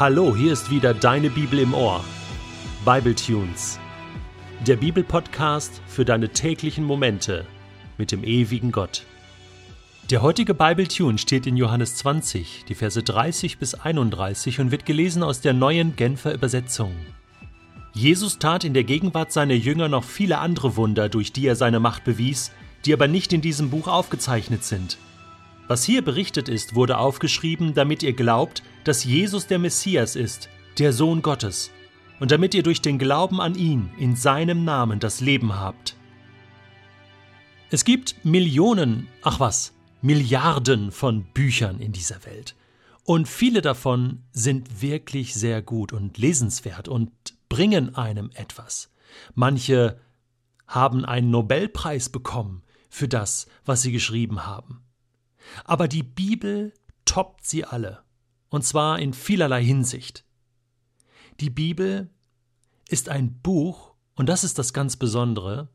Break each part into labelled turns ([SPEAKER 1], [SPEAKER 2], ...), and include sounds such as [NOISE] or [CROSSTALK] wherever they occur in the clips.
[SPEAKER 1] Hallo, hier ist wieder deine Bibel im Ohr. Bible Tunes. Der Bibelpodcast für deine täglichen Momente mit dem ewigen Gott. Der heutige Bible Tune steht in Johannes 20, die Verse 30 bis 31 und wird gelesen aus der neuen Genfer Übersetzung. Jesus tat in der Gegenwart seiner Jünger noch viele andere Wunder, durch die er seine Macht bewies, die aber nicht in diesem Buch aufgezeichnet sind. Was hier berichtet ist, wurde aufgeschrieben, damit ihr glaubt, dass Jesus der Messias ist, der Sohn Gottes, und damit ihr durch den Glauben an ihn in seinem Namen das Leben habt. Es gibt Millionen, ach was, Milliarden von Büchern in dieser Welt. Und viele davon sind wirklich sehr gut und lesenswert und bringen einem etwas. Manche haben einen Nobelpreis bekommen für das, was sie geschrieben haben. Aber die Bibel toppt sie alle, und zwar in vielerlei Hinsicht. Die Bibel ist ein Buch, und das ist das ganz Besondere,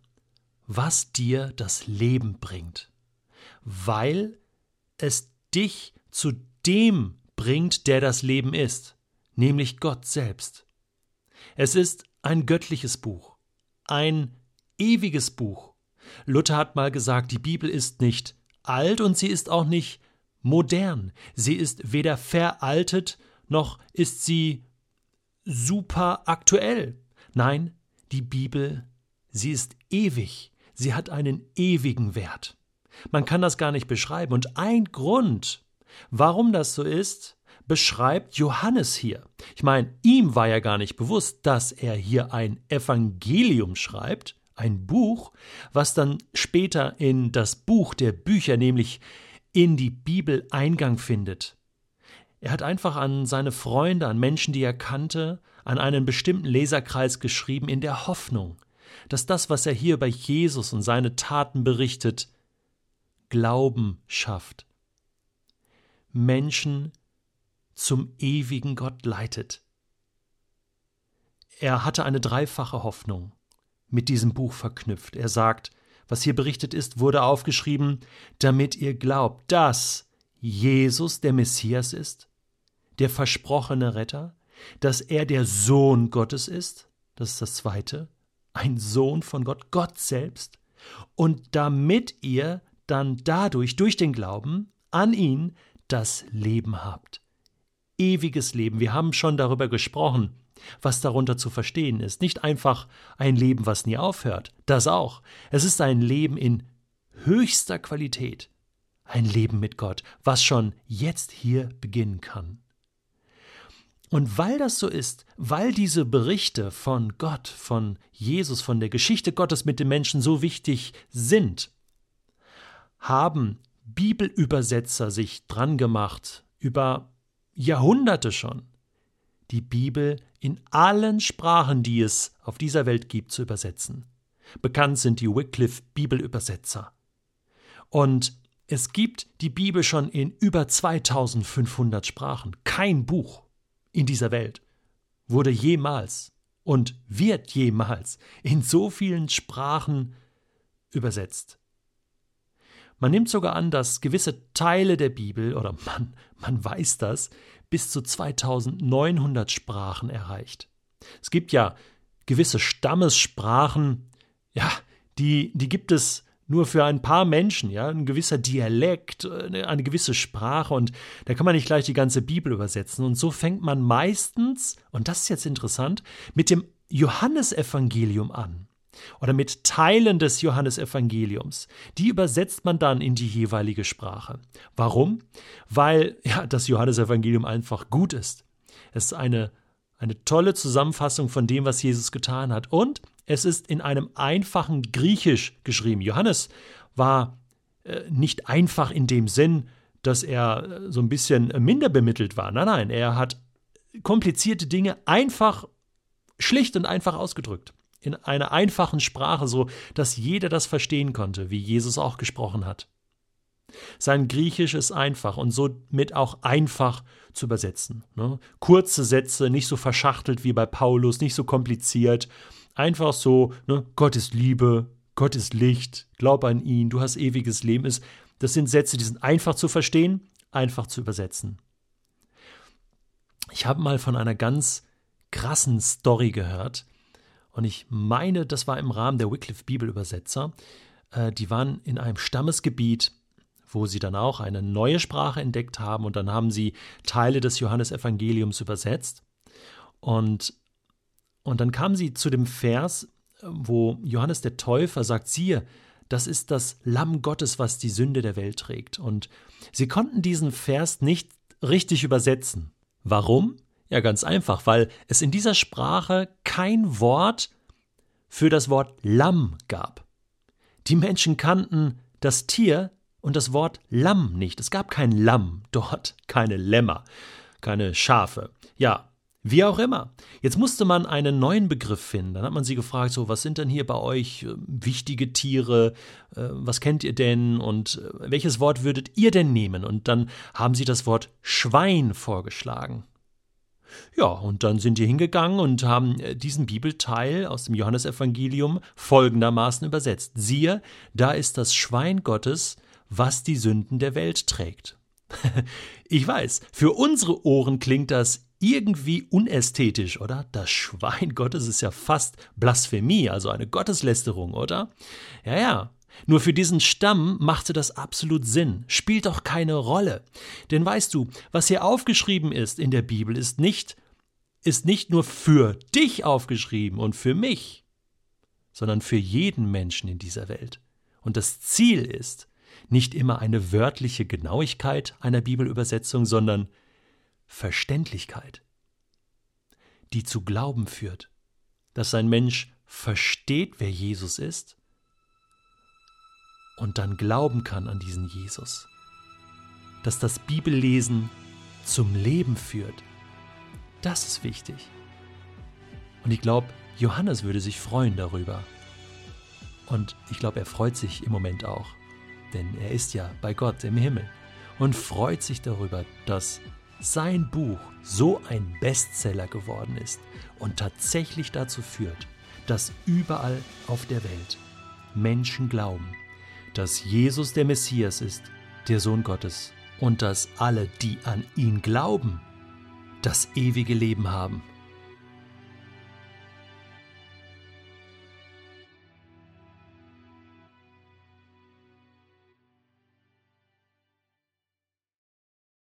[SPEAKER 1] was dir das Leben bringt, weil es dich zu dem bringt, der das Leben ist, nämlich Gott selbst. Es ist ein göttliches Buch, ein ewiges Buch. Luther hat mal gesagt, die Bibel ist nicht alt und sie ist auch nicht modern. Sie ist weder veraltet noch ist sie super aktuell. Nein, die Bibel, sie ist ewig. Sie hat einen ewigen Wert. Man kann das gar nicht beschreiben. Und ein Grund, warum das so ist, beschreibt Johannes hier. Ich meine, ihm war ja gar nicht bewusst, dass er hier ein Evangelium schreibt, ein Buch, was dann später in das Buch der Bücher, nämlich in die Bibel Eingang findet. Er hat einfach an seine Freunde, an Menschen, die er kannte, an einen bestimmten Leserkreis geschrieben, in der Hoffnung, dass das, was er hier über Jesus und seine Taten berichtet, Glauben schafft, Menschen zum ewigen Gott leitet. Er hatte eine dreifache Hoffnung mit diesem Buch verknüpft. Er sagt, was hier berichtet ist, wurde aufgeschrieben, damit ihr glaubt, dass Jesus der Messias ist, der versprochene Retter, dass er der Sohn Gottes ist, das ist das Zweite, ein Sohn von Gott, Gott selbst, und damit ihr dann dadurch, durch den Glauben an ihn, das Leben habt. Ewiges Leben. Wir haben schon darüber gesprochen, was darunter zu verstehen ist. Nicht einfach ein Leben, was nie aufhört, das auch. Es ist ein Leben in höchster Qualität, ein Leben mit Gott, was schon jetzt hier beginnen kann. Und weil das so ist, weil diese Berichte von Gott, von Jesus, von der Geschichte Gottes mit den Menschen so wichtig sind, haben Bibelübersetzer sich dran gemacht, über Jahrhunderte schon, die Bibel in allen Sprachen, die es auf dieser Welt gibt, zu übersetzen. Bekannt sind die Wycliffe Bibelübersetzer. Und es gibt die Bibel schon in über 2500 Sprachen. Kein Buch in dieser Welt wurde jemals und wird jemals in so vielen Sprachen übersetzt. Man nimmt sogar an, dass gewisse Teile der Bibel, oder man, man weiß das, bis zu 2900 Sprachen erreicht. Es gibt ja gewisse Stammessprachen, ja, die, die gibt es nur für ein paar Menschen, ja, ein gewisser Dialekt, eine gewisse Sprache und da kann man nicht gleich die ganze Bibel übersetzen und so fängt man meistens, und das ist jetzt interessant, mit dem Johannesevangelium an oder mit Teilen des Johannesevangeliums. Die übersetzt man dann in die jeweilige Sprache. Warum? Weil ja, das Johannesevangelium einfach gut ist. Es ist eine, eine tolle Zusammenfassung von dem, was Jesus getan hat. Und es ist in einem einfachen Griechisch geschrieben. Johannes war äh, nicht einfach in dem Sinn, dass er äh, so ein bisschen minder bemittelt war. Nein, nein, er hat komplizierte Dinge einfach, schlicht und einfach ausgedrückt in einer einfachen Sprache, so dass jeder das verstehen konnte, wie Jesus auch gesprochen hat. Sein Griechisch ist einfach und somit auch einfach zu übersetzen. Ne? Kurze Sätze, nicht so verschachtelt wie bei Paulus, nicht so kompliziert. Einfach so, ne? Gott ist Liebe, Gott ist Licht, glaub an ihn, du hast ewiges Leben. Das sind Sätze, die sind einfach zu verstehen, einfach zu übersetzen. Ich habe mal von einer ganz krassen Story gehört. Und ich meine, das war im Rahmen der Wycliffe Bibelübersetzer. Äh, die waren in einem Stammesgebiet, wo sie dann auch eine neue Sprache entdeckt haben und dann haben sie Teile des Johannesevangeliums übersetzt. Und, und dann kamen sie zu dem Vers, wo Johannes der Täufer sagt, siehe, das ist das Lamm Gottes, was die Sünde der Welt trägt. Und sie konnten diesen Vers nicht richtig übersetzen. Warum? Ja, ganz einfach, weil es in dieser Sprache kein Wort für das Wort Lamm gab. Die Menschen kannten das Tier und das Wort Lamm nicht. Es gab kein Lamm dort, [LAUGHS] keine Lämmer, keine Schafe. Ja, wie auch immer. Jetzt musste man einen neuen Begriff finden. Dann hat man sie gefragt, so, was sind denn hier bei euch äh, wichtige Tiere? Äh, was kennt ihr denn? Und äh, welches Wort würdet ihr denn nehmen? Und dann haben sie das Wort Schwein vorgeschlagen. Ja, und dann sind die hingegangen und haben diesen Bibelteil aus dem Johannesevangelium folgendermaßen übersetzt. Siehe, da ist das Schwein Gottes, was die Sünden der Welt trägt. [LAUGHS] ich weiß, für unsere Ohren klingt das irgendwie unästhetisch, oder? Das Schwein Gottes ist ja fast Blasphemie, also eine Gotteslästerung, oder? Ja, ja. Nur für diesen Stamm machte das absolut Sinn, spielt doch keine Rolle. Denn weißt du, was hier aufgeschrieben ist in der Bibel, ist nicht, ist nicht nur für dich aufgeschrieben und für mich, sondern für jeden Menschen in dieser Welt. Und das Ziel ist nicht immer eine wörtliche Genauigkeit einer Bibelübersetzung, sondern Verständlichkeit, die zu Glauben führt, dass ein Mensch versteht, wer Jesus ist und dann glauben kann an diesen Jesus, dass das Bibellesen zum Leben führt. Das ist wichtig. Und ich glaube, Johannes würde sich freuen darüber. Und ich glaube, er freut sich im Moment auch, denn er ist ja bei Gott im Himmel und freut sich darüber, dass sein Buch so ein Bestseller geworden ist und tatsächlich dazu führt, dass überall auf der Welt Menschen glauben, dass Jesus der Messias ist, der Sohn Gottes, und dass alle, die an ihn glauben, das ewige Leben haben.